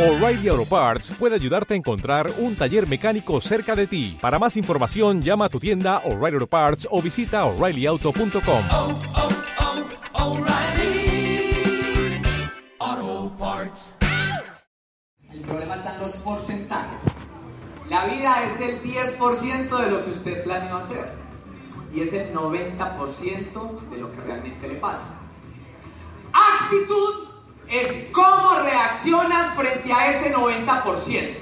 O'Reilly Auto Parts puede ayudarte a encontrar un taller mecánico cerca de ti. Para más información, llama a tu tienda O'Reilly Auto Parts o visita oreillyauto.com. oh, oh, Parts. El problema está en los porcentajes. La vida es el 10% de lo que usted planeó hacer y es el 90% de lo que realmente le pasa. Actitud es cómo reaccionas frente a ese 90%.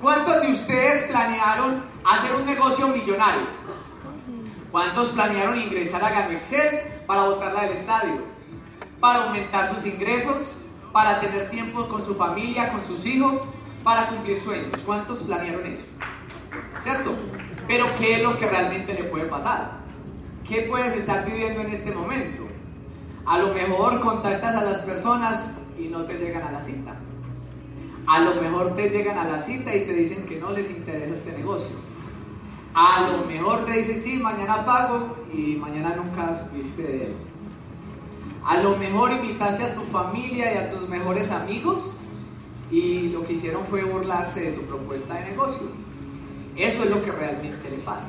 ¿Cuántos de ustedes planearon hacer un negocio millonario? ¿Cuántos planearon ingresar a Gano Excel para botarla del estadio? Para aumentar sus ingresos, para tener tiempo con su familia, con sus hijos, para cumplir sueños. ¿Cuántos planearon eso? ¿Cierto? Pero ¿qué es lo que realmente le puede pasar? ¿Qué puedes estar viviendo en este momento? A lo mejor contactas a las personas y no te llegan a la cita. A lo mejor te llegan a la cita y te dicen que no les interesa este negocio. A lo mejor te dicen sí, mañana pago y mañana nunca supiste de él. A lo mejor invitaste a tu familia y a tus mejores amigos y lo que hicieron fue burlarse de tu propuesta de negocio. Eso es lo que realmente le pasa.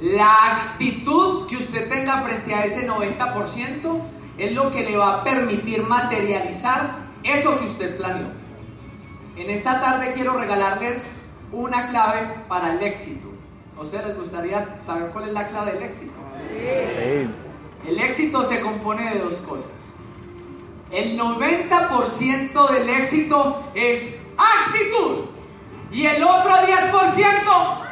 La actitud que usted tenga frente a ese 90% es lo que le va a permitir materializar eso que usted planeó. En esta tarde quiero regalarles una clave para el éxito. ¿A ustedes les gustaría saber cuál es la clave del éxito? El éxito se compone de dos cosas. El 90% del éxito es actitud y el otro 10%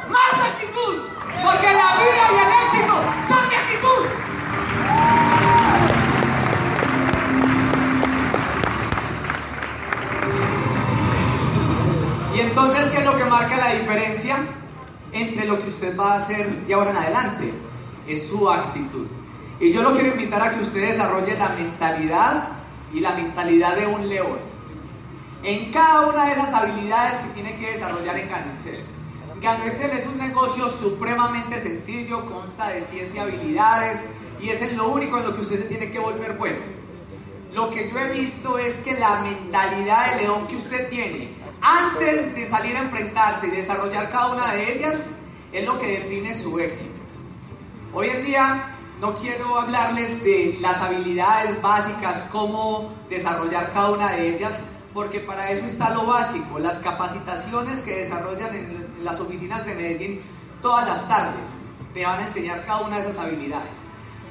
más actitud. Porque la vida y el éxito son de actitud. Y entonces, ¿qué es lo que marca la diferencia entre lo que usted va a hacer de ahora en adelante? Es su actitud. Y yo lo quiero invitar a que usted desarrolle la mentalidad y la mentalidad de un león. En cada una de esas habilidades que tiene que desarrollar en Gano Excel. Gano Excel es un negocio supremamente sencillo, consta de siete habilidades y es en lo único en lo que usted se tiene que volver bueno. Lo que yo he visto es que la mentalidad de león que usted tiene antes de salir a enfrentarse y desarrollar cada una de ellas es lo que define su éxito. Hoy en día no quiero hablarles de las habilidades básicas, cómo desarrollar cada una de ellas, porque para eso está lo básico, las capacitaciones que desarrollan en, las oficinas de Medellín todas las tardes. Te van a enseñar cada una de esas habilidades.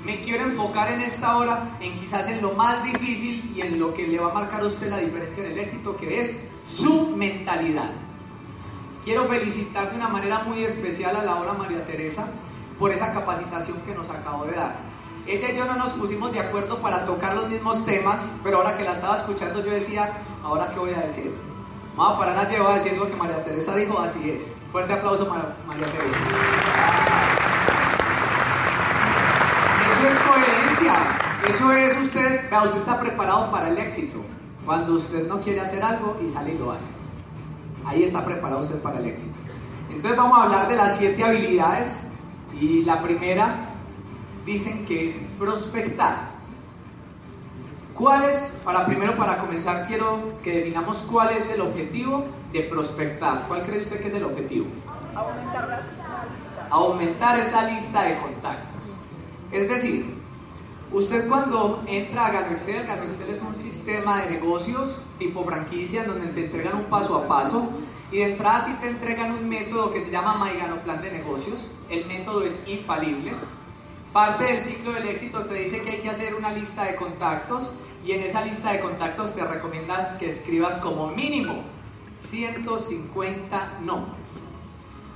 Me quiero enfocar en esta hora en quizás en lo más difícil y en lo que le va a marcar a usted la diferencia en el éxito, que es su mentalidad. Quiero felicitar de una manera muy especial a la hora María Teresa por esa capacitación que nos acabó de dar. Ella y yo no nos pusimos de acuerdo para tocar los mismos temas, pero ahora que la estaba escuchando yo decía, ¿ahora qué voy a decir? Vamos a parar a llevar a decir lo que María Teresa dijo, así es. Fuerte aplauso para María Teresa. Eso es coherencia. Eso es usted, vea, usted está preparado para el éxito. Cuando usted no quiere hacer algo y sale y lo hace. Ahí está preparado usted para el éxito. Entonces vamos a hablar de las siete habilidades y la primera dicen que es prospectar. ¿Cuál es, para primero para comenzar quiero que definamos cuál es el objetivo de prospectar? ¿Cuál cree usted que es el objetivo? Aumentar la lista. Aumentar esa lista de contactos. Es decir, usted cuando entra a Gano Excel, Gano Excel es un sistema de negocios tipo franquicia donde te entregan un paso a paso y de entrada a ti te entregan un método que se llama Maigano Plan de Negocios. El método es infalible. Parte del ciclo del éxito te dice que hay que hacer una lista de contactos y en esa lista de contactos te recomiendas que escribas como mínimo 150 nombres.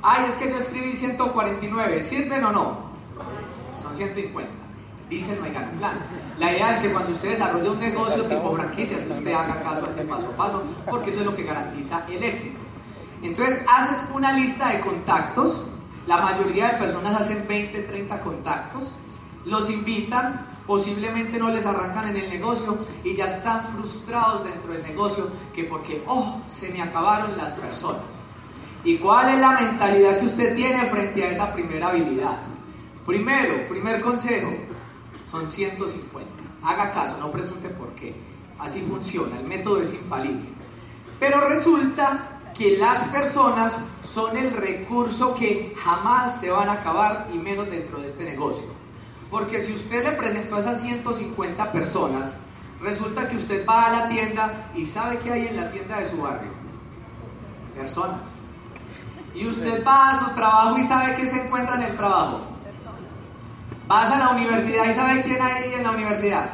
Ay, es que yo escribí 149, ¿sirven o no? Son 150. Dice el Maigano Plan. La idea es que cuando usted desarrolle un negocio tipo franquicias, que usted haga caso a ese paso a paso, porque eso es lo que garantiza el éxito. Entonces, haces una lista de contactos. La mayoría de personas hacen 20, 30 contactos. Los invitan, posiblemente no les arrancan en el negocio y ya están frustrados dentro del negocio que porque, oh, se me acabaron las personas. ¿Y cuál es la mentalidad que usted tiene frente a esa primera habilidad? Primero, primer consejo, son 150. Haga caso, no pregunte por qué. Así funciona, el método es infalible. Pero resulta que las personas son el recurso que jamás se van a acabar y menos dentro de este negocio. Porque si usted le presentó a esas 150 personas, resulta que usted va a la tienda y sabe qué hay en la tienda de su barrio. Personas. Y usted va a su trabajo y sabe qué se encuentra en el trabajo. Vas a la universidad y sabe quién hay en la universidad.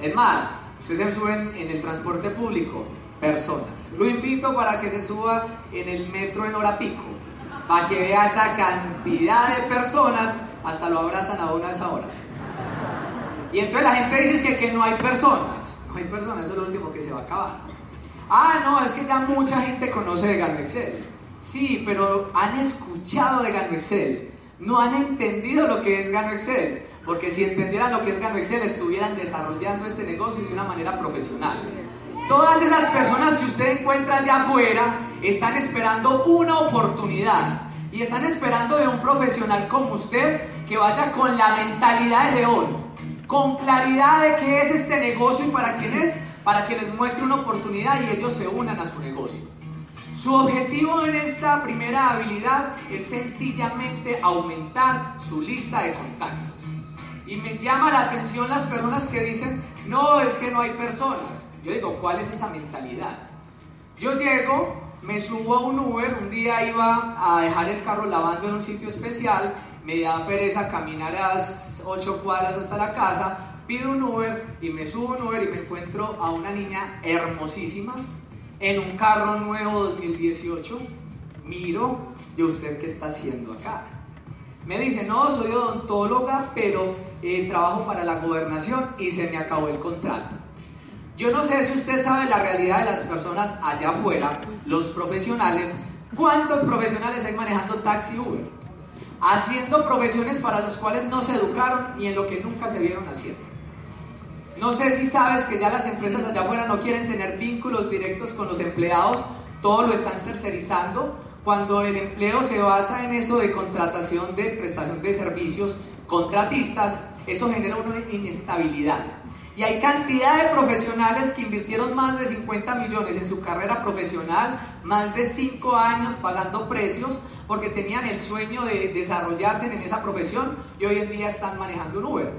Es más, usted se sube en, el transporte público, personas. Lo invito para que se suba en el metro en hora pico, para que vea esa cantidad de personas, hasta lo abrazan a una esa hora. Y entonces la gente dice que no hay personas. No hay personas, eso es lo último que se va a acabar. Ah, no, es que ya mucha gente conoce de Gano Excel. Sí, pero han escuchado de Gano Excel. No han entendido lo que es Gano Excel. Porque si entendieran lo que es Gano Excel, estuvieran desarrollando este negocio de una manera profesional. Todas esas personas que usted encuentra allá afuera están esperando una oportunidad. Y están esperando de un profesional como usted que vaya con la mentalidad de león, con claridad de qué es este negocio y para quién es, para que les muestre una oportunidad y ellos se unan a su negocio. Su objetivo en esta primera habilidad es sencillamente aumentar su lista de contactos. Y me llama la atención las personas que dicen, no, es que no hay personas. Yo digo, ¿cuál es esa mentalidad? Yo llego, me subo a un Uber, un día iba a dejar el carro lavando en un sitio especial, me da pereza caminar a las 8 cuadras hasta la casa, pido un Uber y me subo a un Uber y me encuentro a una niña hermosísima en un carro nuevo 2018. Miro, ¿y usted qué está haciendo acá? Me dice, no, soy odontóloga, pero eh, trabajo para la gobernación y se me acabó el contrato. Yo no sé si usted sabe la realidad de las personas allá afuera, los profesionales, cuántos profesionales hay manejando taxi Uber, haciendo profesiones para las cuales no se educaron y en lo que nunca se vieron haciendo. No sé si sabes que ya las empresas allá afuera no quieren tener vínculos directos con los empleados, todo lo están tercerizando. Cuando el empleo se basa en eso de contratación de prestación de servicios contratistas, eso genera una inestabilidad. Y hay cantidad de profesionales que invirtieron más de 50 millones en su carrera profesional, más de 5 años pagando precios, porque tenían el sueño de desarrollarse en esa profesión y hoy en día están manejando un Uber.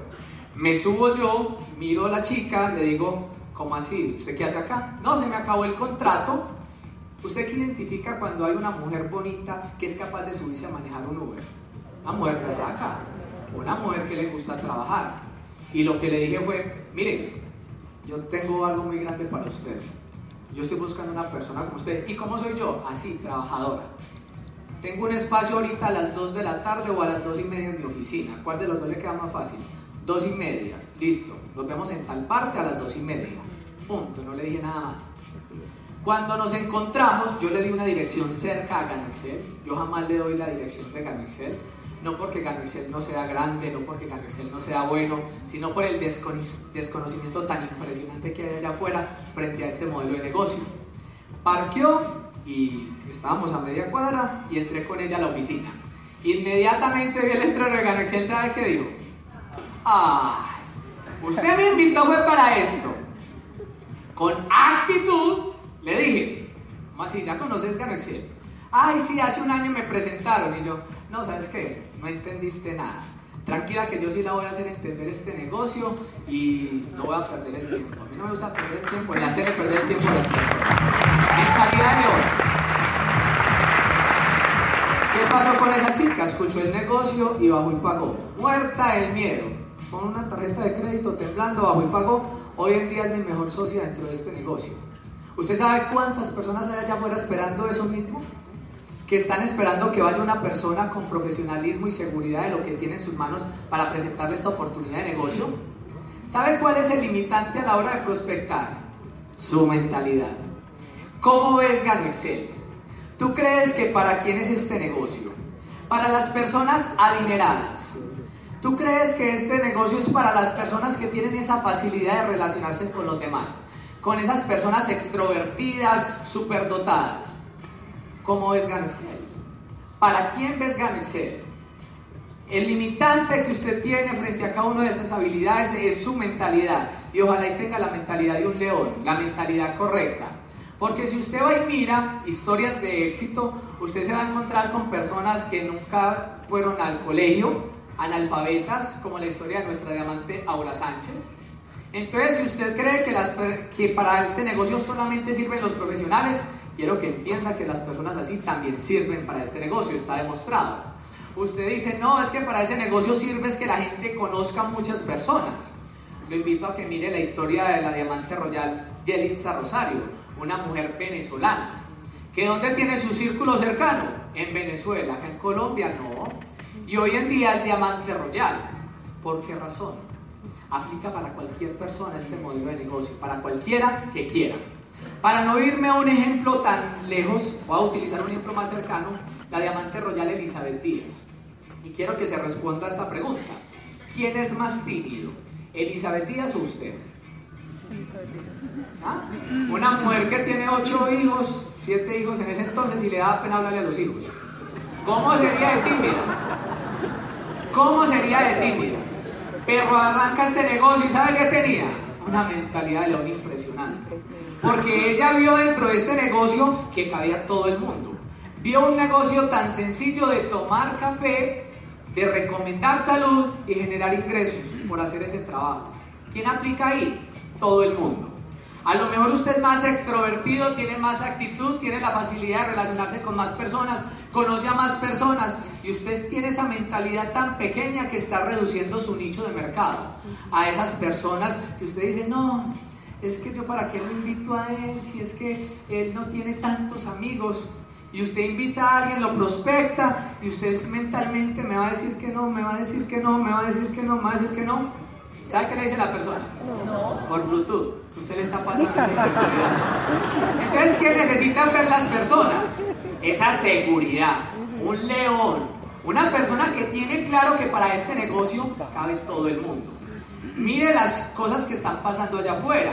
Me subo yo, miro a la chica, le digo, ¿cómo así? ¿Usted qué hace acá? No, se me acabó el contrato. ¿Usted qué identifica cuando hay una mujer bonita que es capaz de subirse a manejar un Uber? Una mujer berraca, una mujer que le gusta trabajar. Y lo que le dije fue, mire, yo tengo algo muy grande para usted. Yo estoy buscando una persona como usted. ¿Y cómo soy yo? Así, trabajadora. Tengo un espacio ahorita a las 2 de la tarde o a las 2 y media en mi oficina. ¿Cuál de los dos le queda más fácil? 2 y media. Listo. Nos vemos en tal parte a las 2 y media. Punto. No le dije nada más. Cuando nos encontramos, yo le di una dirección cerca a Ganexel. Yo jamás le doy la dirección de Ganexel. No porque Ganexel no sea grande, no porque Ganexel no sea bueno, sino por el desconocimiento tan impresionante que hay allá afuera frente a este modelo de negocio. Parqueó y estábamos a media cuadra y entré con ella a la oficina. Inmediatamente vi el letrero de Ganexel, ¿sabe qué dijo? ¡Ay! Usted me invitó fue para esto. Con actitud le dije, ¿cómo así? ¿Ya conoces Ganoexcel? Ay, sí, hace un año me presentaron y yo, no, ¿sabes qué? No entendiste nada. Tranquila que yo sí la voy a hacer entender este negocio y no voy a perder el tiempo. A mí no me gusta perder el tiempo, ni hacerle perder el tiempo a las personas. De. ¿Qué pasó con esa chica? Escuchó el negocio y bajó y pagó. Muerta del miedo. Con una tarjeta de crédito temblando, bajó y pagó. Hoy en día es mi mejor socia dentro de este negocio. ¿Usted sabe cuántas personas hay allá afuera esperando eso mismo? Que están esperando que vaya una persona con profesionalismo y seguridad de lo que tiene en sus manos para presentarle esta oportunidad de negocio. ¿Sabe cuál es el limitante a la hora de prospectar? Su mentalidad. ¿Cómo ves Gano Excel? ¿Tú crees que para quién es este negocio? Para las personas adineradas. ¿Tú crees que este negocio es para las personas que tienen esa facilidad de relacionarse con los demás? Con esas personas extrovertidas, superdotadas. ¿Cómo ves Gano Excel? ¿Para quién ves Gano Excel? El limitante que usted tiene frente a cada una de esas habilidades es su mentalidad. Y ojalá y tenga la mentalidad de un león, la mentalidad correcta. Porque si usted va y mira historias de éxito, usted se va a encontrar con personas que nunca fueron al colegio, analfabetas, como la historia de nuestra diamante Aura Sánchez. Entonces, si usted cree que, las, que para este negocio solamente sirven los profesionales, quiero que entienda que las personas así también sirven para este negocio, está demostrado. Usted dice, no, es que para ese negocio sirve es que la gente conozca muchas personas. Lo invito a que mire la historia de la diamante royal Yelitza Rosario, una mujer venezolana. ¿Que dónde tiene su círculo cercano? En Venezuela, acá en Colombia no. Y hoy en día el diamante royal. ¿Por qué razón? Aplica para cualquier persona este modelo de negocio, para cualquiera que quiera. Para no irme a un ejemplo tan lejos, voy a utilizar un ejemplo más cercano, la diamante royal Elizabeth Díaz. Y quiero que se responda a esta pregunta. ¿Quién es más tímido? ¿Elizabeth Díaz o usted? ¿Ah? Una mujer que tiene ocho hijos, siete hijos en ese entonces y le da pena hablarle a los hijos. ¿Cómo sería de tímida? ¿Cómo sería de tímida? Pero arranca este negocio y ¿sabe qué tenía? Una mentalidad de león impresionante. Porque ella vio dentro de este negocio que cabía todo el mundo. Vio un negocio tan sencillo de tomar café, de recomendar salud y generar ingresos por hacer ese trabajo. ¿Quién aplica ahí? Todo el mundo. A lo mejor usted es más extrovertido, tiene más actitud, tiene la facilidad de relacionarse con más personas, conoce a más personas y usted tiene esa mentalidad tan pequeña que está reduciendo su nicho de mercado. A esas personas que usted dice, no, es que yo para qué lo invito a él si es que él no tiene tantos amigos. Y usted invita a alguien, lo prospecta y usted mentalmente me va a decir que no, me va a decir que no, me va a decir que no, me va a decir que no. ¿Sabe qué le dice la persona? No. Por Bluetooth. Usted le está pasando esa inseguridad. Entonces, ¿qué necesitan ver las personas? Esa seguridad. Un león. Una persona que tiene claro que para este negocio cabe todo el mundo. Mire las cosas que están pasando allá afuera.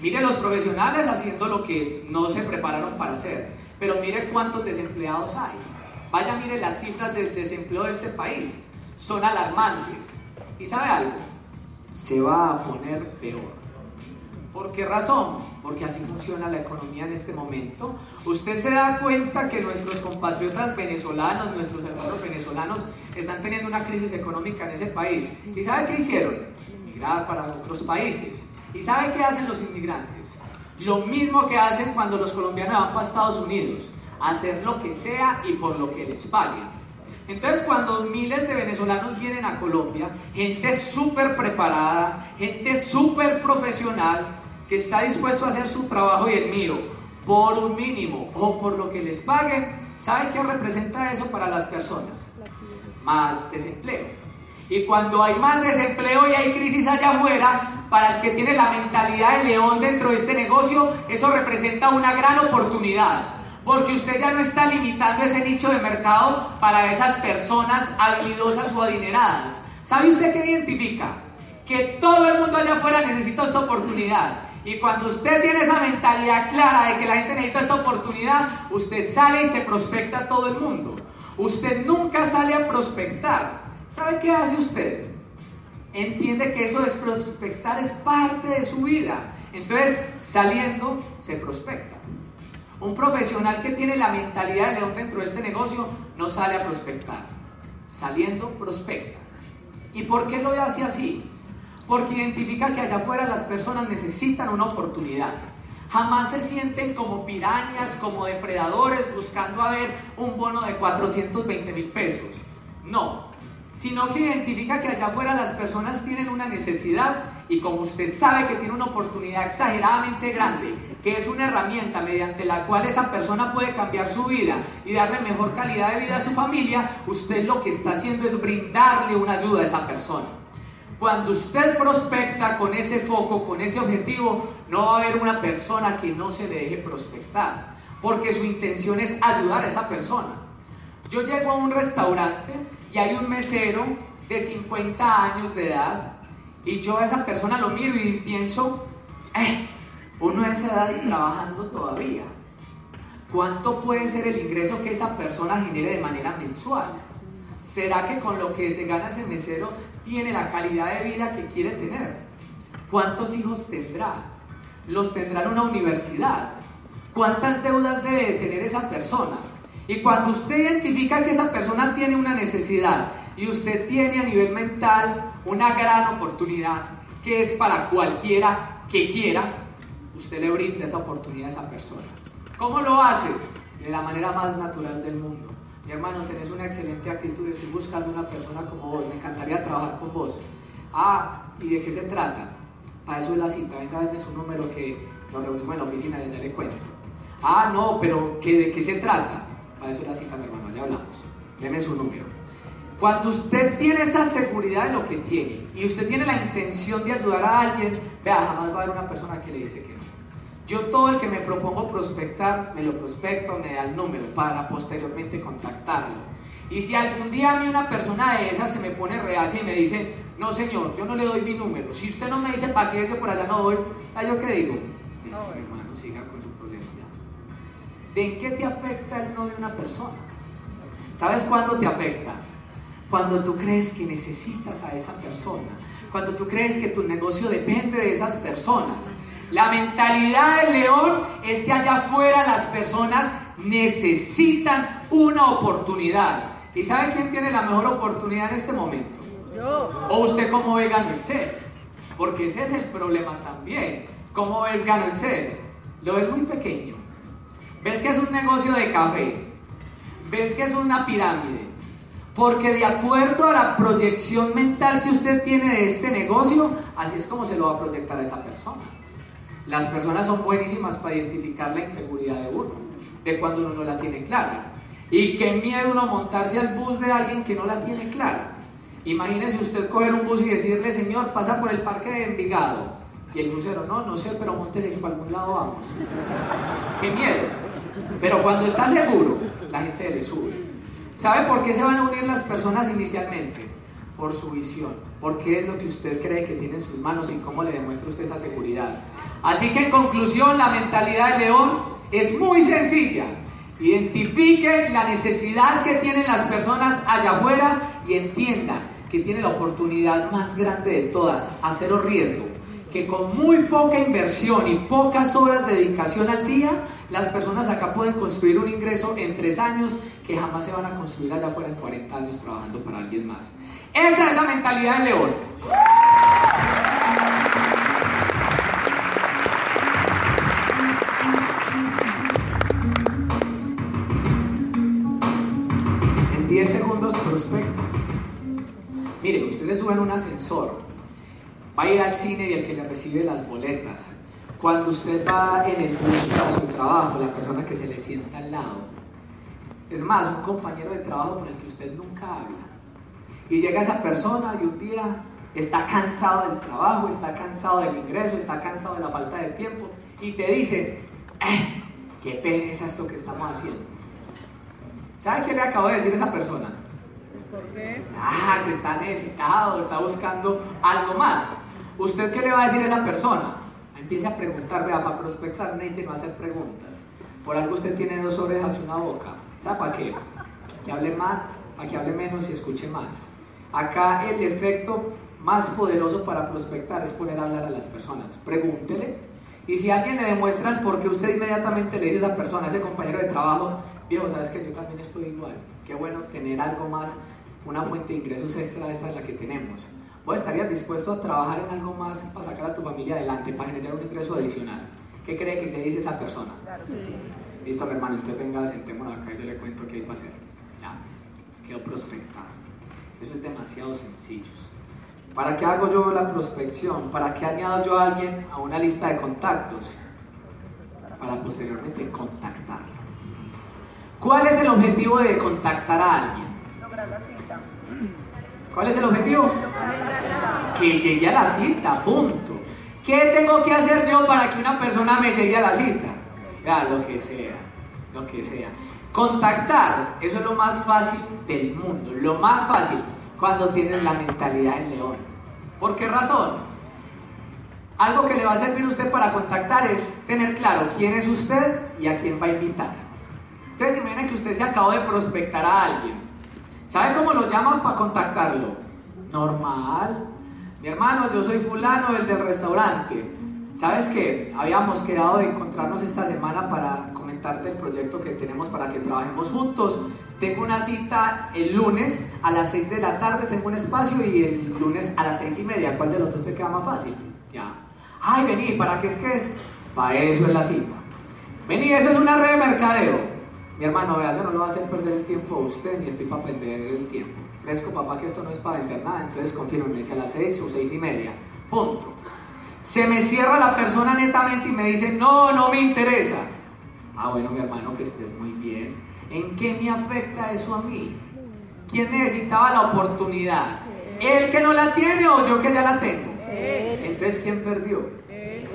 Mire los profesionales haciendo lo que no se prepararon para hacer. Pero mire cuántos desempleados hay. Vaya, mire las cifras del desempleo de este país. Son alarmantes. ¿Y sabe algo? Se va a poner peor. ¿Por qué razón? Porque así funciona la economía en este momento. Usted se da cuenta que nuestros compatriotas venezolanos, nuestros hermanos venezolanos, están teniendo una crisis económica en ese país. ¿Y sabe qué hicieron? Migrar para otros países. ¿Y sabe qué hacen los inmigrantes? Lo mismo que hacen cuando los colombianos van para Estados Unidos. Hacer lo que sea y por lo que les paguen. Entonces cuando miles de venezolanos vienen a Colombia, gente súper preparada, gente súper profesional, que está dispuesto a hacer su trabajo y el mío por un mínimo o por lo que les paguen, ¿sabe qué representa eso para las personas? Más desempleo. Y cuando hay más desempleo y hay crisis allá afuera, para el que tiene la mentalidad de león dentro de este negocio, eso representa una gran oportunidad. Porque usted ya no está limitando ese nicho de mercado para esas personas habilidosas o adineradas. ¿Sabe usted qué identifica? Que todo el mundo allá afuera necesita esta oportunidad. Y cuando usted tiene esa mentalidad clara de que la gente necesita esta oportunidad, usted sale y se prospecta a todo el mundo. Usted nunca sale a prospectar. ¿Sabe qué hace usted? Entiende que eso de prospectar es parte de su vida. Entonces, saliendo, se prospecta. Un profesional que tiene la mentalidad de león dentro de este negocio no sale a prospectar. Saliendo, prospecta. ¿Y por qué lo hace así? Porque identifica que allá afuera las personas necesitan una oportunidad. Jamás se sienten como pirañas, como depredadores, buscando a un bono de 420 mil pesos. No, sino que identifica que allá afuera las personas tienen una necesidad y como usted sabe que tiene una oportunidad exageradamente grande, que es una herramienta mediante la cual esa persona puede cambiar su vida y darle mejor calidad de vida a su familia, usted lo que está haciendo es brindarle una ayuda a esa persona. Cuando usted prospecta con ese foco, con ese objetivo, no va a haber una persona que no se le deje prospectar, porque su intención es ayudar a esa persona. Yo llego a un restaurante y hay un mesero de 50 años de edad y yo a esa persona lo miro y pienso, eh, uno de esa edad y trabajando todavía. ¿Cuánto puede ser el ingreso que esa persona genere de manera mensual? ¿Será que con lo que se gana ese mesero tiene la calidad de vida que quiere tener? ¿Cuántos hijos tendrá? ¿Los tendrá en una universidad? ¿Cuántas deudas debe de tener esa persona? Y cuando usted identifica que esa persona tiene una necesidad y usted tiene a nivel mental una gran oportunidad que es para cualquiera que quiera, usted le brinda esa oportunidad a esa persona. ¿Cómo lo haces? De la manera más natural del mundo. Mi hermano, tenés una excelente actitud, estoy buscando una persona como vos, me encantaría trabajar con vos. Ah, ¿y de qué se trata? Para eso es la cita, venga, dame su número que nos reunimos en la oficina y ya le cuento. Ah, no, pero ¿qué, ¿de qué se trata? Para eso es la cita, mi hermano, ya hablamos. Deme su número. Cuando usted tiene esa seguridad de lo que tiene y usted tiene la intención de ayudar a alguien, vea, jamás va a haber una persona que le dice que no. Yo todo el que me propongo prospectar, me lo prospecto, me da el número para posteriormente contactarlo. Y si algún día a mí una persona de esas se me pone reacia y me dice, no señor, yo no le doy mi número, si usted no me dice para qué yo por allá no voy, ¿a yo qué digo? Listo, hermano, siga con su problema ya. ¿De en qué te afecta el no de una persona? ¿Sabes cuándo te afecta? Cuando tú crees que necesitas a esa persona, cuando tú crees que tu negocio depende de esas personas. La mentalidad del león es que allá afuera las personas necesitan una oportunidad. ¿Y sabe quién tiene la mejor oportunidad en este momento? O usted cómo ve gano el ser. Porque ese es el problema también. ¿Cómo ves gano el ser? Lo ves muy pequeño. Ves que es un negocio de café. Ves que es una pirámide. Porque de acuerdo a la proyección mental que usted tiene de este negocio, así es como se lo va a proyectar a esa persona. Las personas son buenísimas para identificar la inseguridad de uno, de cuando uno no la tiene clara. Y qué miedo uno montarse al bus de alguien que no la tiene clara. Imagínese usted coger un bus y decirle, señor, pasa por el parque de Envigado. Y el busero, no, no sé, pero montese que para algún lado vamos. Qué miedo. Pero cuando está seguro, la gente le sube. ¿Sabe por qué se van a unir las personas inicialmente? Por su visión, porque es lo que usted cree que tiene en sus manos y cómo le demuestra usted esa seguridad. Así que en conclusión, la mentalidad del león es muy sencilla. Identifique la necesidad que tienen las personas allá afuera y entienda que tiene la oportunidad más grande de todas, a cero riesgo, que con muy poca inversión y pocas horas de dedicación al día, las personas acá pueden construir un ingreso en tres años que jamás se van a construir allá afuera en 40 años trabajando para alguien más. Esa es la mentalidad del león. Segundos prospectas. Mire, ustedes suben un ascensor, va a ir al cine y el que le recibe las boletas. Cuando usted va en el bus para su trabajo, la persona que se le sienta al lado, es más, un compañero de trabajo con el que usted nunca habla. Y llega esa persona y un día está cansado del trabajo, está cansado del ingreso, está cansado de la falta de tiempo y te dice, "Eh, qué pereza esto que estamos haciendo. ¿Sabe qué le acabo de decir a esa persona? Ah, que está necesitado, está buscando algo más. ¿Usted qué le va a decir a esa persona? Empiece a preguntar, vea, para prospectar necesita no hacer preguntas. Por algo usted tiene dos orejas y una boca. ¿Sabe para qué? Que hable más, para que hable menos y escuche más. Acá el efecto más poderoso para prospectar es poner a hablar a las personas. Pregúntele. Y si alguien le demuestra el por qué usted inmediatamente le dice a esa persona, a ese compañero de trabajo, viejo, sabes que yo también estoy igual. Qué bueno tener algo más, una fuente de ingresos extra de esta de la que tenemos. ¿Vos estarías dispuesto a trabajar en algo más para sacar a tu familia adelante, para generar un ingreso adicional? ¿Qué cree que te dice esa persona? Claro. Listo, mi hermano, usted venga, sentémonos acá y yo le cuento qué iba a hacer. Ya, quedó prospectado. Eso es demasiado sencillo. ¿Para qué hago yo la prospección? ¿Para qué añado yo a alguien a una lista de contactos? Para posteriormente contactarlo. ¿Cuál es el objetivo de contactar a alguien? ¿Cuál es el objetivo? Que llegue a la cita, punto. ¿Qué tengo que hacer yo para que una persona me llegue a la cita? Ya, lo que sea, lo que sea. Contactar, eso es lo más fácil del mundo, lo más fácil cuando tienes la mentalidad del león. ¿Por qué razón? Algo que le va a servir a usted para contactar es tener claro quién es usted y a quién va a invitar. Entonces imaginen que usted se acabó de prospectar a alguien. ¿Sabe cómo lo llaman para contactarlo? Normal. Mi hermano, yo soy fulano, el del restaurante. ¿Sabes qué? Habíamos quedado de encontrarnos esta semana para comentarte el proyecto que tenemos para que trabajemos juntos. Tengo una cita el lunes a las 6 de la tarde, tengo un espacio y el lunes a las 6 y media. ¿Cuál de los dos te queda más fácil? Ya. Ay, vení, ¿para qué es que es? Para eso es la cita. Vení, eso es una red de mercadeo. Mi hermano, vea, yo no lo voy a hacer perder el tiempo a usted ni estoy para perder el tiempo. Fresco, papá, que esto no es para vender nada, entonces confírmeme si a las 6 o 6 y media. Punto. Se me cierra la persona netamente y me dice, no, no me interesa. Ah, bueno, mi hermano, que estés muy bien. ¿En qué me afecta eso a mí? ¿Quién necesitaba la oportunidad? ¿Él que no la tiene o yo que ya la tengo? Entonces, ¿quién perdió?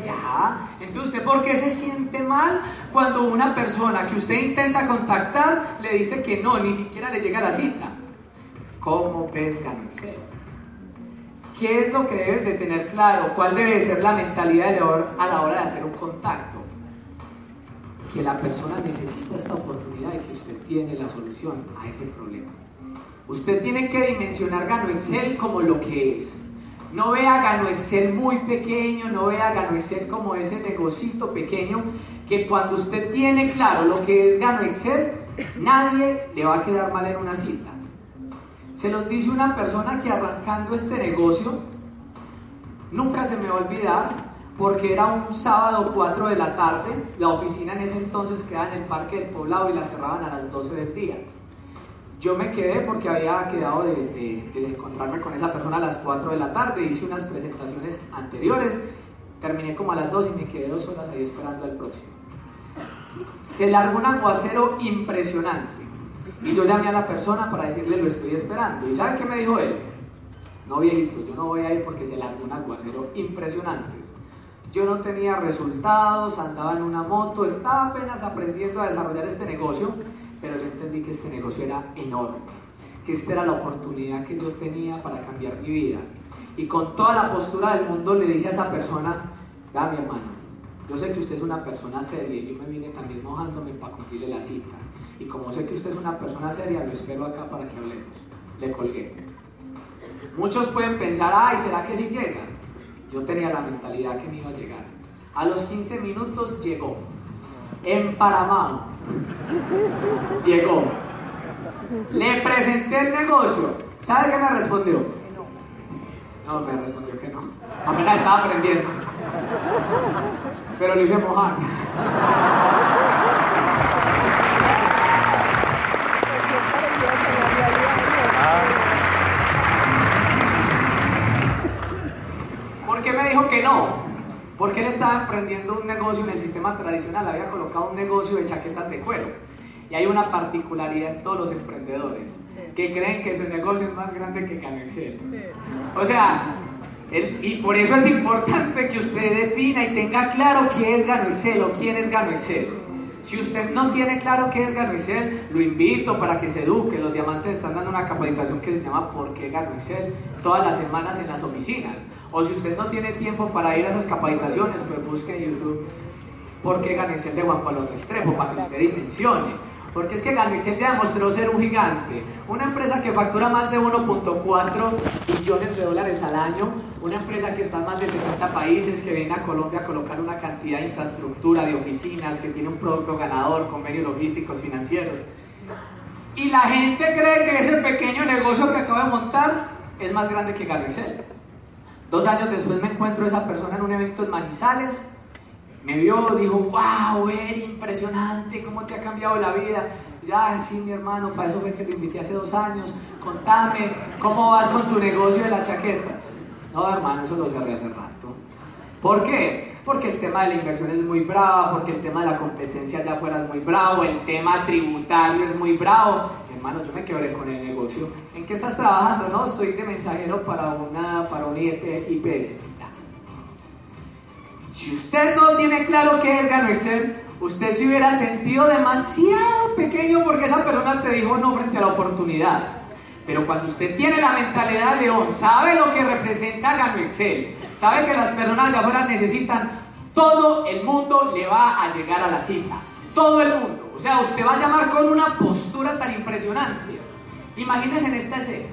Ya. Entonces, ¿usted por qué se siente mal cuando una persona que usted intenta contactar le dice que no, ni siquiera le llega la cita? ¿Cómo pesca no sé? ¿Qué es lo que debes de tener claro? ¿Cuál debe ser la mentalidad a la hora de hacer un contacto? Que la persona necesita esta oportunidad y que usted tiene la solución a ese problema. Usted tiene que dimensionar Gano Excel como lo que es. No vea Gano Excel muy pequeño, no vea Gano Excel como ese negocito pequeño que cuando usted tiene claro lo que es Gano Excel, nadie le va a quedar mal en una cita. Se los dice una persona que arrancando este negocio, nunca se me va a olvidar, porque era un sábado 4 de la tarde, la oficina en ese entonces quedaba en el Parque del Poblado y la cerraban a las 12 del día. Yo me quedé porque había quedado de, encontrarme con esa persona a las 4 de la tarde, hice unas presentaciones anteriores, terminé como a las 2 y me quedé dos horas ahí esperando al próximo. Se largó un aguacero impresionante. Y yo llamé a la persona para decirle lo estoy esperando. ¿Y sabe qué me dijo él? No, viejito, yo no voy a ir porque se largó un aguacero impresionante. Yo no tenía resultados, andaba en una moto, estaba apenas aprendiendo a desarrollar este negocio, pero yo entendí que este negocio era enorme, que esta era la oportunidad que yo tenía para cambiar mi vida. Y con toda la postura del mundo le dije a esa persona, vea mi hermano, yo sé que usted es una persona seria y yo me vine también mojándome para cumplirle la cita. Y como sé que usted es una persona seria, lo espero acá para que hablemos. Le colgué. Muchos pueden pensar, ay, ¿será que sí llega? Yo tenía la mentalidad que me iba a llegar. A los 15 minutos llegó. Emparamado. Llegó. Le presenté el negocio. ¿Sabe qué me respondió? No, me respondió que no. Apenas estaba aprendiendo. Pero lo hice mojar. ¿Por qué me dijo que no? Porque él estaba emprendiendo un negocio en el sistema tradicional, había colocado un negocio de chaquetas de cuero. Y hay una particularidad en todos los emprendedores, que creen que su negocio es más grande que Canexel. O sea, el- y por eso es importante que usted defina y tenga claro qué es Gano Excel o quién es Gano Excel. Si usted no tiene claro qué es Gano Excel, lo invito para que se eduque. Los diamantes están dando una capacitación que se llama ¿Por qué Gano Excel? todas las semanas en las oficinas. O si usted no tiene tiempo para ir a esas capacitaciones, pues busque en YouTube ¿Por qué Gano Excel de Juan Pablo Restrepo? Para que usted dimensione. Porque es que ya demostró ser un gigante. Una empresa que factura más de 1.4 billones de dólares al año. Una empresa que está en más de 70 países, que viene a Colombia a colocar una cantidad de infraestructura, de oficinas, que tiene un producto ganador, convenios logísticos, financieros. Y la gente cree que ese pequeño negocio que acaba de montar es más grande que Gano Excel. Dos años después me encuentro esa persona en un evento en Manizales. Me vio, dijo, wow, Eri, impresionante, cómo te ha cambiado la vida. Ya, sí, mi hermano, para eso fue que lo invité hace dos años. Contame, ¿cómo vas con tu negocio de las chaquetas? No, hermano, eso lo cerré hace rato. ¿Por qué? Porque el tema de la inversión es muy bravo, porque el tema de la competencia allá afuera es muy bravo, el tema tributario es muy bravo. Hermano, yo me quebré con el negocio. ¿En qué estás trabajando? No, estoy de mensajero para una para un IP IPS. Si usted no tiene claro qué es Gano Excel, usted se hubiera sentido demasiado pequeño porque esa persona te dijo no frente a la oportunidad. Pero cuando usted tiene la mentalidad de león, sabe lo que representa Gano Excel, sabe que las personas de afuera necesitan, todo el mundo le va a llegar a la cita. Todo el mundo. O sea, usted va a llamar con una postura tan impresionante. Imagínese en esta escena.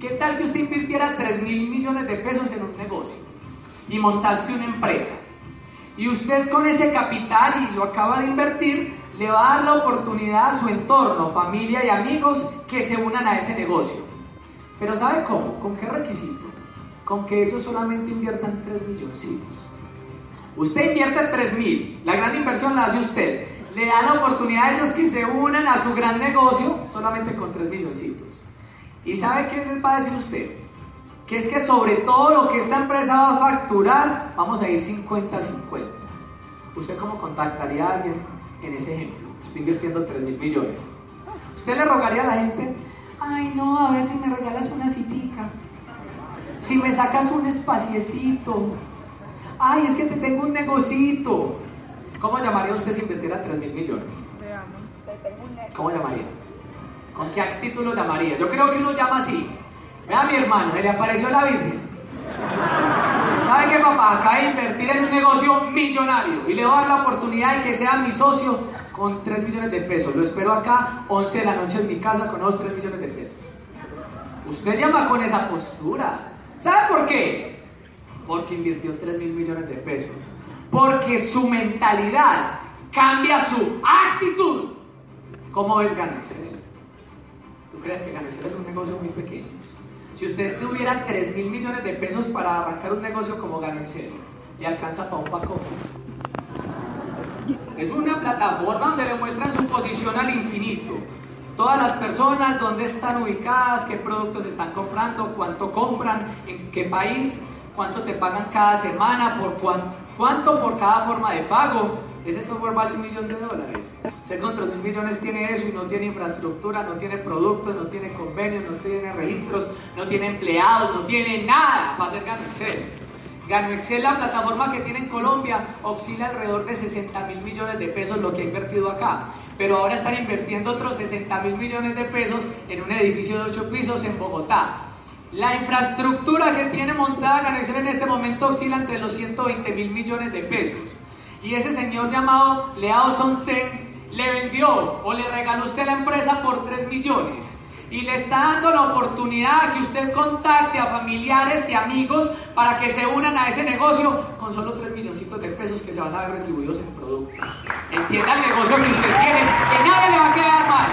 ¿Qué tal que usted invirtiera 3 mil millones de pesos en un negocio y montaste una empresa? Y usted con ese capital y lo acaba de invertir, le va a dar la oportunidad a su entorno, familia y amigos que se unan a ese negocio. Pero ¿sabe cómo? ¿Con qué requisito? Con que ellos solamente inviertan 3 milloncitos. Usted invierte 3 mil, la gran inversión la hace usted. Le da la oportunidad a ellos que se unan a su gran negocio solamente con 3 milloncitos. ¿Y sabe qué les va a decir usted? Que es que sobre todo lo que esta empresa va a facturar, vamos a ir 50-50. ¿Usted cómo contactaría a alguien en ese ejemplo? Estoy invirtiendo 3 mil millones. ¿Usted le rogaría a la gente, ay no, a ver si me regalas una citica? Si me sacas un espaciecito. Ay, es que te tengo un negocito. ¿Cómo llamaría usted si invirtiera 3 mil millones? ¿Cómo llamaría? ¿Con qué actitud lo llamaría? Yo creo que uno llama así. Vea mi hermano, le apareció la Virgen. ¿Sabe qué, papá? Acaba de invertir en un negocio millonario y le voy a dar la oportunidad de que sea mi socio con 3 millones de pesos. Lo espero acá, 11 de la noche en mi casa con esos 3 millones de pesos. Usted llama con esa postura. ¿Sabe por qué? Porque invirtió 3 mil millones de pesos. Porque su mentalidad cambia su actitud. ¿Cómo ves Ganesel? ¿Tú crees que Ganesel es un negocio muy pequeño? Si usted tuviera 3 mil millones de pesos para arrancar un negocio como Ganesel, le alcanza para un paco. Es una plataforma donde le muestran su posición al infinito. Todas las personas, dónde están ubicadas, qué productos están comprando, cuánto compran, en qué país, cuánto te pagan cada semana, por cuán- cuánto por cada forma de pago. Ese software vale un millón de dólares. Usted con 3 mil millones tiene eso y no tiene infraestructura, no tiene productos, no tiene convenios, no tiene registros, no tiene empleados, no tiene nada para hacer Gano Excel. Gano Excel, la plataforma que tiene en Colombia, oscila alrededor de 60 mil millones de pesos lo que ha invertido acá. Pero ahora están invirtiendo otros 60 mil millones de pesos en un edificio de 8 pisos en Bogotá. La infraestructura que tiene montada Gano Excel en este momento oscila entre los 120 mil millones de pesos. Y ese señor llamado Leao Sonsen le vendió o le regaló usted la empresa por 3 millones. Y le está dando la oportunidad a que usted contacte a familiares y amigos para que se unan a ese negocio con solo 3 milloncitos de pesos que se van a ver retribuidos en productos. Entienda el negocio que usted tiene, que nadie le va a quedar mal.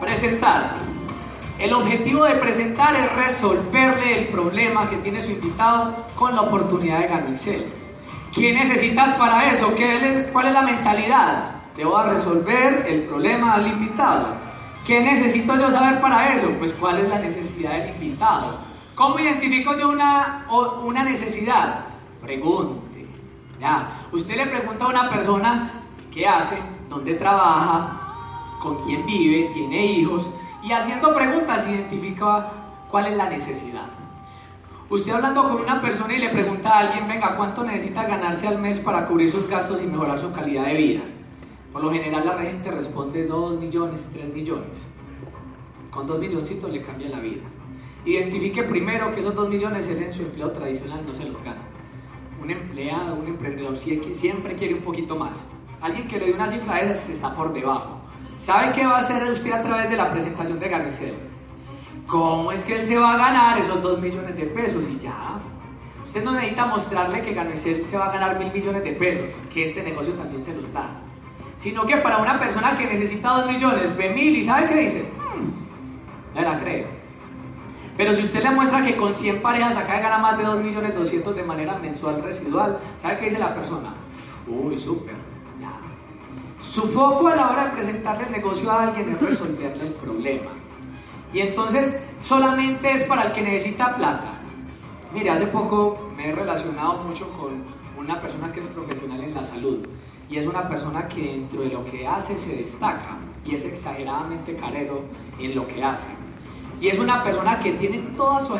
Presentar. El objetivo de presentar es resolverle el problema que tiene su invitado con la oportunidad de ganar Excel. ¿Qué necesitas para eso? ¿Qué ¿Cuál es la mentalidad? Te voy a resolver el problema al invitado. ¿Qué necesito yo saber para eso? Pues cuál es la necesidad del invitado. ¿Cómo identifico yo una, una necesidad? Pregunte. Ya. Usted le pregunta a una persona qué hace, dónde trabaja, con quién vive, tiene hijos, y haciendo preguntas identifica cuál es la necesidad. Usted hablando con una persona y le pregunta a alguien, venga, ¿cuánto necesita ganarse al mes para cubrir sus gastos y mejorar su calidad de vida? Por lo general la gente responde 2 millones, 3 millones. Con 2 milloncitos le cambia la vida. Identifique primero que esos 2 millones él en su empleo tradicional no se los gana. Un empleado, un emprendedor siempre quiere un poquito más. Alguien que le dé una cifra de esas está por debajo. ¿Sabe qué va a hacer usted a través de la presentación de Gano? ¿Cómo es que él se va a ganar esos 2 millones de pesos? Y ya. Usted no necesita mostrarle que Gano se va a ganar mil millones de pesos, que este negocio también se los da. Sino que para una persona que necesita 2 millones, ve mil y ¿sabe qué dice? Hmm, no la creo. Pero si usted le muestra que con 100 parejas acá gana más de 2 millones 200 de manera mensual residual, ¿sabe qué dice la persona? Uy, súper. Su foco a la hora de presentarle el negocio a alguien es resolverle el problema. Y entonces solamente es para el que necesita plata. Mire, hace poco me he relacionado mucho con una persona que es profesional en la salud. Y es una persona que dentro de lo que hace se destaca y es exageradamente carero en lo que hace. Y es una persona que tiene toda su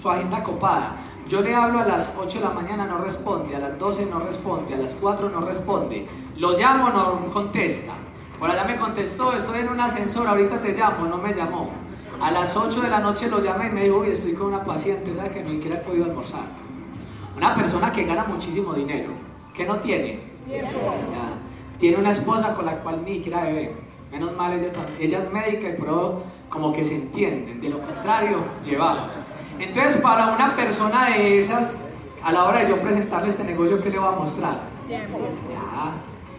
su agenda copada. Yo le hablo a las 8 de la mañana, no responde, a las 12 no responde, a las 4 no responde. Lo llamo, no contesta. Por allá me contestó, estoy en un ascensor, ahorita te llamo, no me llamó. A las 8 de la noche lo llamé y me dijo, uy, estoy con una paciente, ¿sabe que ni siquiera he podido almorzar? Una persona que gana muchísimo dinero, que no tiene. Ya. Tiene una esposa con la cual ni siquiera bebe. Menos mal, ella, ella es médica y puedo como que se entienden, de lo contrario, llevados. Entonces, para una persona de esas, a la hora de yo presentarle este negocio, ¿qué le va a mostrar? Ya,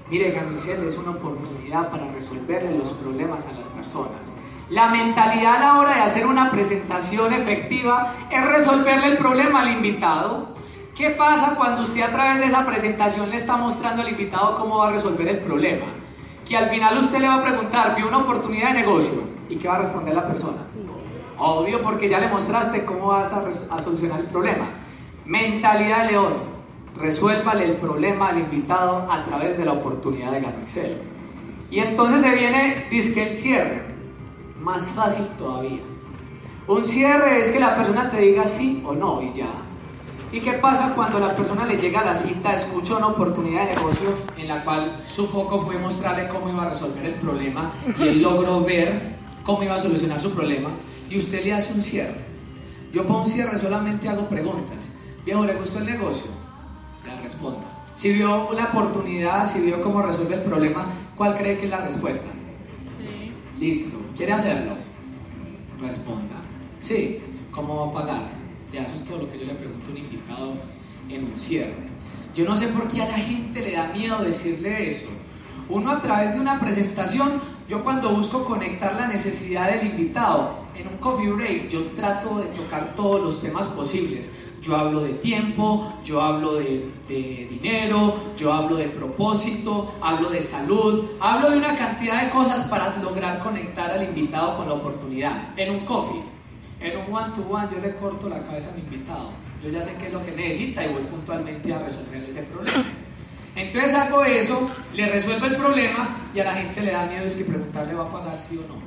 mire, Gamicel es una oportunidad para resolverle los problemas a las personas. La mentalidad a la hora de hacer una presentación efectiva es resolverle el problema al invitado. ¿Qué pasa cuando usted a través de esa presentación le está mostrando al invitado cómo va a resolver el problema? Que al final usted le va a preguntar, ¿vio una oportunidad de negocio? ¿Y qué va a responder la persona? Obvio, porque ya le mostraste cómo vas a, solucionar el problema. Mentalidad de león. Resuélvale el problema al invitado a través de la oportunidad de Gano Excel. Y entonces se viene, dice el cierre. Más fácil todavía. Un cierre es que la persona te diga sí o no y ya. ¿Y qué pasa cuando la persona le llega a la cita, escucha una oportunidad de negocio en la cual su foco fue mostrarle cómo iba a resolver el problema y él logró ver cómo iba a solucionar su problema y usted le hace un cierre? Yo para un cierre solamente hago preguntas. Viejo, ¿le gustó el negocio? Ya responda. Si vio la oportunidad, si vio cómo resuelve el problema, ¿cuál cree que es la respuesta? Listo. ¿Quiere hacerlo? Responda. Sí. ¿Cómo va a pagar? Ya eso es todo lo que yo le pregunto a un invitado en un cierre. Yo no sé por qué a la gente le da miedo decirle eso. Uno a través de una presentación, yo cuando busco conectar la necesidad del invitado en un coffee break, yo trato de tocar todos los temas posibles. Yo hablo de tiempo, yo hablo de, dinero, yo hablo de propósito, hablo de salud, hablo de una cantidad de cosas para lograr conectar al invitado con la oportunidad. En un coffee, en un one to one, yo le corto la cabeza a mi invitado. Yo ya sé qué es lo que necesita y voy puntualmente a resolver ese problema. Entonces hago eso, le resuelvo el problema y a la gente le da miedo es que preguntarle va a pagar sí o no.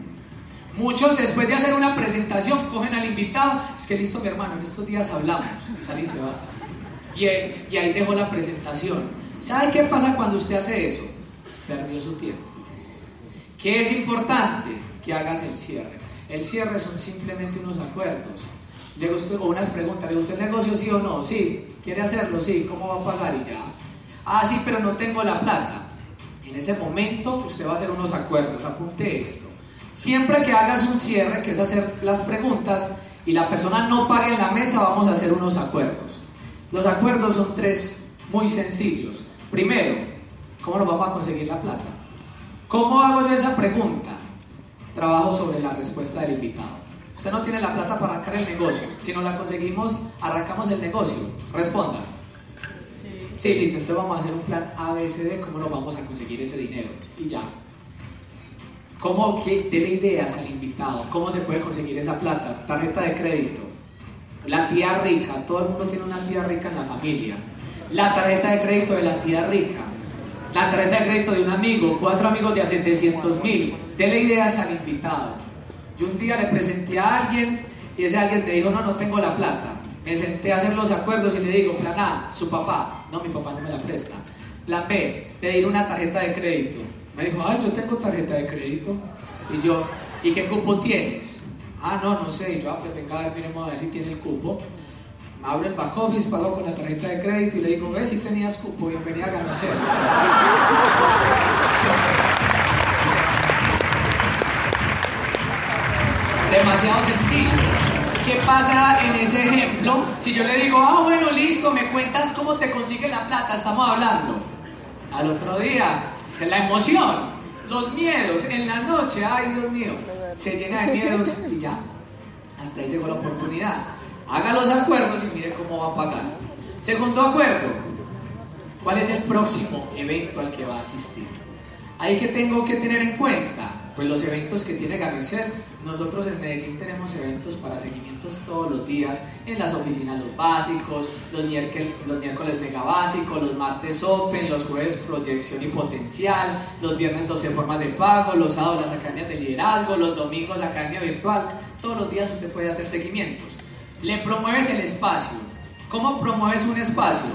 Muchos después de hacer una presentación cogen al invitado, es que listo mi hermano, en estos días hablamos y sale y se va. Y, eh, y ahí dejó la presentación. ¿Sabe qué pasa cuando usted hace eso? Perdió su tiempo. ¿Qué es importante? Que hagas el cierre. El cierre son simplemente unos acuerdos. Le gustó, o unas preguntas, ¿le gustó el negocio sí o no? Sí. ¿Quiere hacerlo? Sí. ¿Cómo va a pagar? Y ya. Ah, sí, pero no tengo la plata. En ese momento usted va a hacer unos acuerdos. Apunte esto. Siempre que hagas un cierre, que es hacer las preguntas, y la persona no pague en la mesa, vamos a hacer unos acuerdos. Los acuerdos son tres muy sencillos. Primero, ¿cómo nos vamos a conseguir la plata? ¿Cómo hago yo esa pregunta? Trabajo sobre la respuesta del invitado. Usted no tiene la plata para arrancar el negocio. Si no la conseguimos, arrancamos el negocio. Responda. Sí, listo. Entonces vamos a hacer un plan ABCD, cómo nos vamos a conseguir ese dinero. Y ya. ¿Cómo que dele ideas al invitado? ¿Cómo se puede conseguir esa plata? Tarjeta de crédito. La tía rica. Todo el mundo tiene una tía rica en la familia. La tarjeta de crédito de la tía rica. La tarjeta de crédito de un amigo. Cuatro amigos de a 700 mil. Dele ideas al invitado. Yo un día le presenté a alguien y ese alguien me dijo, no, no tengo la plata. Me senté a hacer los acuerdos y le digo, plan A, su papá. No, mi papá no me la presta. Plan B, pedir una tarjeta de crédito. Me dijo, ay, yo tengo tarjeta de crédito. Y yo, ¿y qué cupo tienes? Ah, no, no sé. Y yo, ah, pues venga, a ver, miremos a ver si tiene el cupo. Abro el back office, pago con la tarjeta de crédito y le digo, ve si tenías cupo, bienvenida a Ganacero. Demasiado sencillo. ¿Qué pasa en ese ejemplo? Si yo le digo, ah, bueno, listo, me cuentas cómo te consigue la plata, estamos hablando. Al otro día, se- la emoción, los miedos, en la noche, ay Dios mío, se llena de miedos y ya. Hasta ahí llegó la oportunidad. Haga los acuerdos y mire cómo va a pagar. Segundo acuerdo, ¿cuál es el próximo evento al que va a asistir? Ahí que tengo que tener en cuenta, pues los eventos que tiene Gamexel. Nosotros en Medellín tenemos eventos para seguimientos todos los días, en las oficinas los básicos, los miércoles, los miércoles mega básicos, los martes open, los jueves proyección y potencial, los viernes 12 formas de pago, los sábados las academias de liderazgo, los domingos academia virtual. Todos los días usted puede hacer seguimientos. Le promueves el espacio. ¿Cómo promueves un espacio?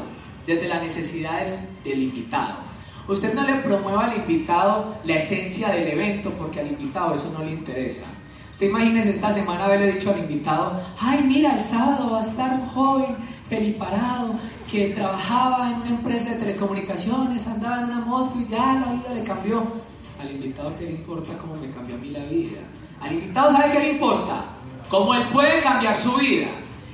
Desde la necesidad del, del. Usted no le promueva al invitado la esencia del evento porque al invitado eso no le interesa. Usted imagínese esta semana haberle dicho al invitado, ay mira, el sábado va a estar un joven peliparado que trabajaba en una empresa de telecomunicaciones, andaba en una moto y ya la vida le cambió. Al invitado que le importa cómo me cambió a mí la vida. Al invitado sabe qué le importa, cómo él puede cambiar su vida.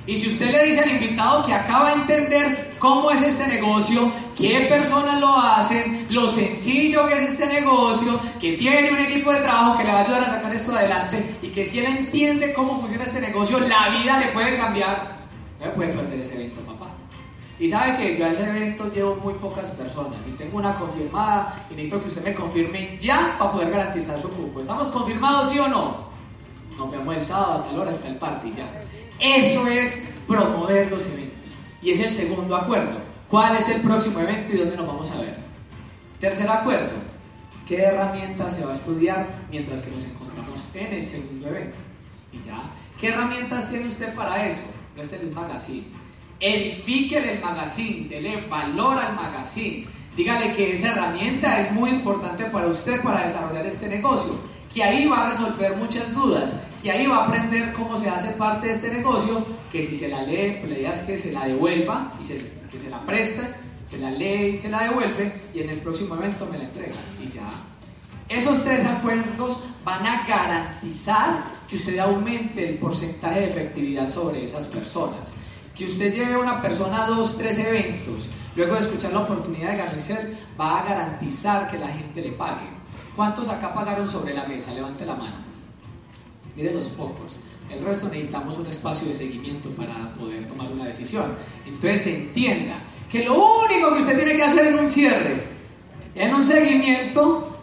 Y si usted le dice al invitado que acaba de entender cómo es este negocio, qué personas lo hacen, lo sencillo que es este negocio, que tiene un equipo de trabajo que le va a ayudar a sacar esto adelante y que si él entiende cómo funciona este negocio, la vida le puede cambiar, no me puede perder ese evento, papá. Y sabe que yo a ese evento llevo muy pocas personas y tengo una confirmada y necesito que usted me confirme ya para poder garantizar su cupo. ¿Estamos confirmados sí o no? Nos vemos el sábado a tal hora, en tal party ya. Eso es promover los eventos. Y es el segundo acuerdo. ¿Cuál es el próximo evento y dónde nos vamos a ver? Tercer acuerdo. ¿Qué herramienta se va a estudiar mientras que nos encontramos en el segundo evento? Y ya. ¿Qué herramientas tiene usted para eso? Préstele un magazine. Edifíquele el magazine. Dele valor al magazine. Dígale que esa herramienta es muy importante para usted para desarrollar este negocio. Que ahí va a resolver muchas dudas. Que ahí va a aprender cómo se hace parte de este negocio. Que si se la lee, pues que se la devuelva y se, que se la presta. Se la lee y se la devuelve. Y en el próximo evento me la entrega. Y ya. Esos tres acuerdos van a garantizar que usted aumente el porcentaje de efectividad sobre esas personas. Que usted lleve a una persona a dos, tres eventos, luego de escuchar la oportunidad de ganarse, va a garantizar que la gente le pague. ¿Cuántos acá pagaron sobre la mesa? Levante la mano. Miren los pocos. El resto necesitamos un espacio de seguimiento para poder tomar una decisión. Entonces entienda que lo único que usted tiene que hacer en un cierre, en un seguimiento,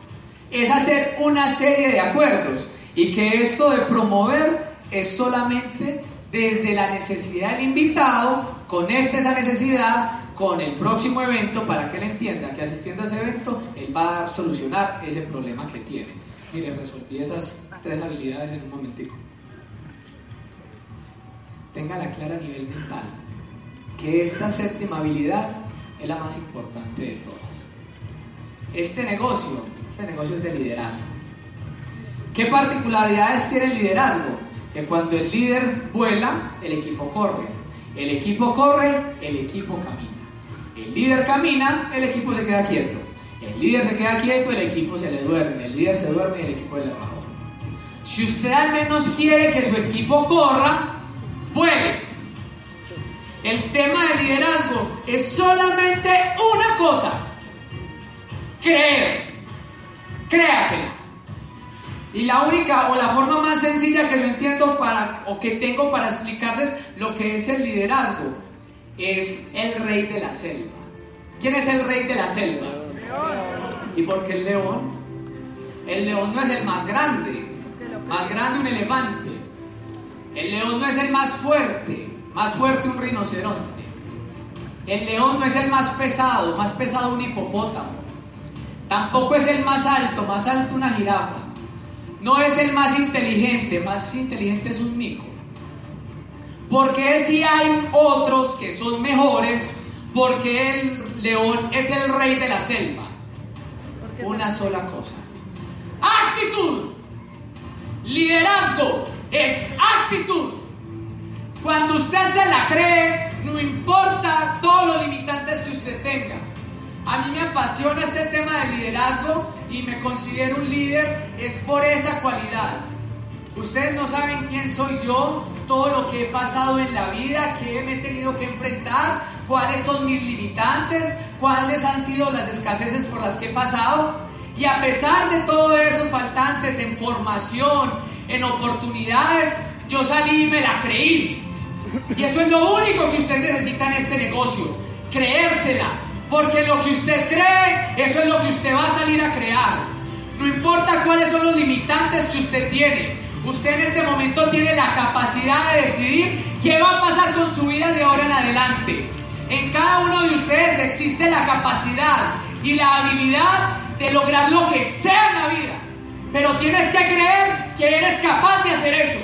es hacer una serie de acuerdos y que esto de promover es solamente desde la necesidad del invitado, conecte esa necesidad con el próximo evento para que él entienda que asistiendo a ese evento él va a solucionar ese problema que tiene. Mire, resolví esas tres habilidades en un momentico. Téngala clara a nivel mental, que esta séptima habilidad es la más importante de todas. Este negocio, este negocio es de liderazgo. ¿Qué particularidades tiene el liderazgo? Que cuando el líder vuela, el equipo corre. El equipo corre, el equipo camina. El líder camina, el equipo se queda quieto. El líder se queda quieto, el equipo se le duerme. El líder se duerme y el equipo le bajó. Si usted al menos quiere que su equipo corra, vuele. El tema del liderazgo es solamente una cosa. Creer. Créasela. Y la única o la forma más sencilla que yo entiendo para, o que tengo para explicarles lo que es el liderazgo es el rey de la selva. ¿Quién es el rey de la selva? ¿Y por qué el león? El león no es el más grande, más grande un elefante. El león no es el más fuerte, más fuerte un rinoceronte. El león no es el más pesado, más pesado un hipopótamo. Tampoco es el más alto, más alto una jirafa. No es el más inteligente, más inteligente es un mico. Porque si hay otros que son mejores, porque el león es el rey de la selva. Una sola cosa. Actitud. Liderazgo es actitud. Cuando usted se la cree, no importa todos los limitantes que usted tenga. A mí me apasiona este tema del liderazgo y me considero un líder es por esa cualidad. Ustedes no saben quién soy yo, todo lo que he pasado en la vida, qué me he tenido que enfrentar, cuáles son mis limitantes, cuáles han sido las escaseces por las que he pasado. Y a pesar de todos esos faltantes en formación, en oportunidades, yo salí y me la creí. Y eso es lo único que usted necesita en este negocio, creérsela. Porque lo que usted cree, eso es lo que usted va a salir a crear. No importa cuáles son los limitantes que usted tiene. Usted en este momento tiene la capacidad de decidir qué va a pasar con su vida de ahora en adelante. En cada uno de ustedes existe la capacidad y la habilidad de lograr lo que sea en la vida. Pero tienes que creer que eres capaz de hacer eso.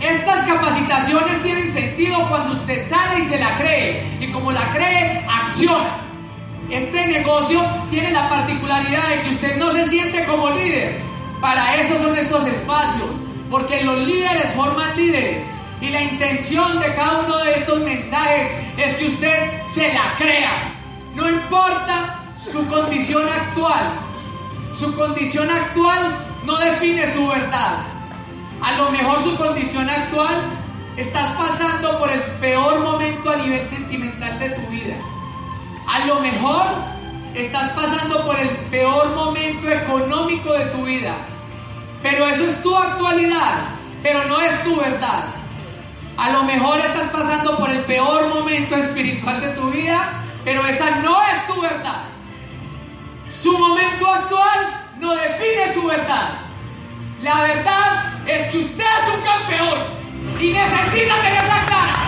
Estas capacitaciones tienen sentido cuando usted sale y se la cree. Y como la cree, acciona. Este negocio tiene la particularidad de que usted no se siente como líder. Para eso son estos espacios. Porque los líderes forman líderes. Y la intención de cada uno de estos mensajes es que usted se la crea. No importa su condición actual. Su condición actual no define su verdad. A lo mejor su condición actual estás pasando por el peor momento a nivel sentimental de tu vida. A lo mejor estás pasando por el peor momento económico de tu vida. Pero eso es tu actualidad, pero no es tu verdad. A lo mejor estás pasando por el peor momento espiritual de tu vida, pero esa no es tu verdad. Su momento actual no define su verdad. La verdad es que usted es un campeón y necesita tenerla clara.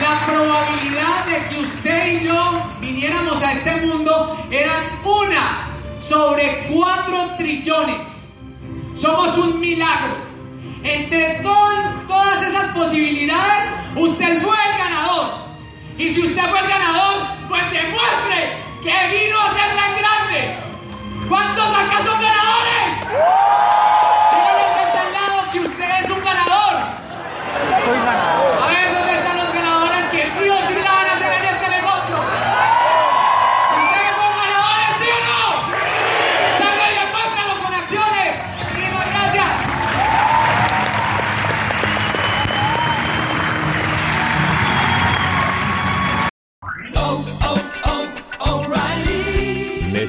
La probabilidad de que usted y yo viniéramos a este mundo era una sobre cuatro trillones. Somos un milagro. Entre to- todas esas posibilidades, usted fue el ganador. Y si usted fue el ganador, pues demuestre que vino a ser tan grande. ¿Cuántos acá son ganadores?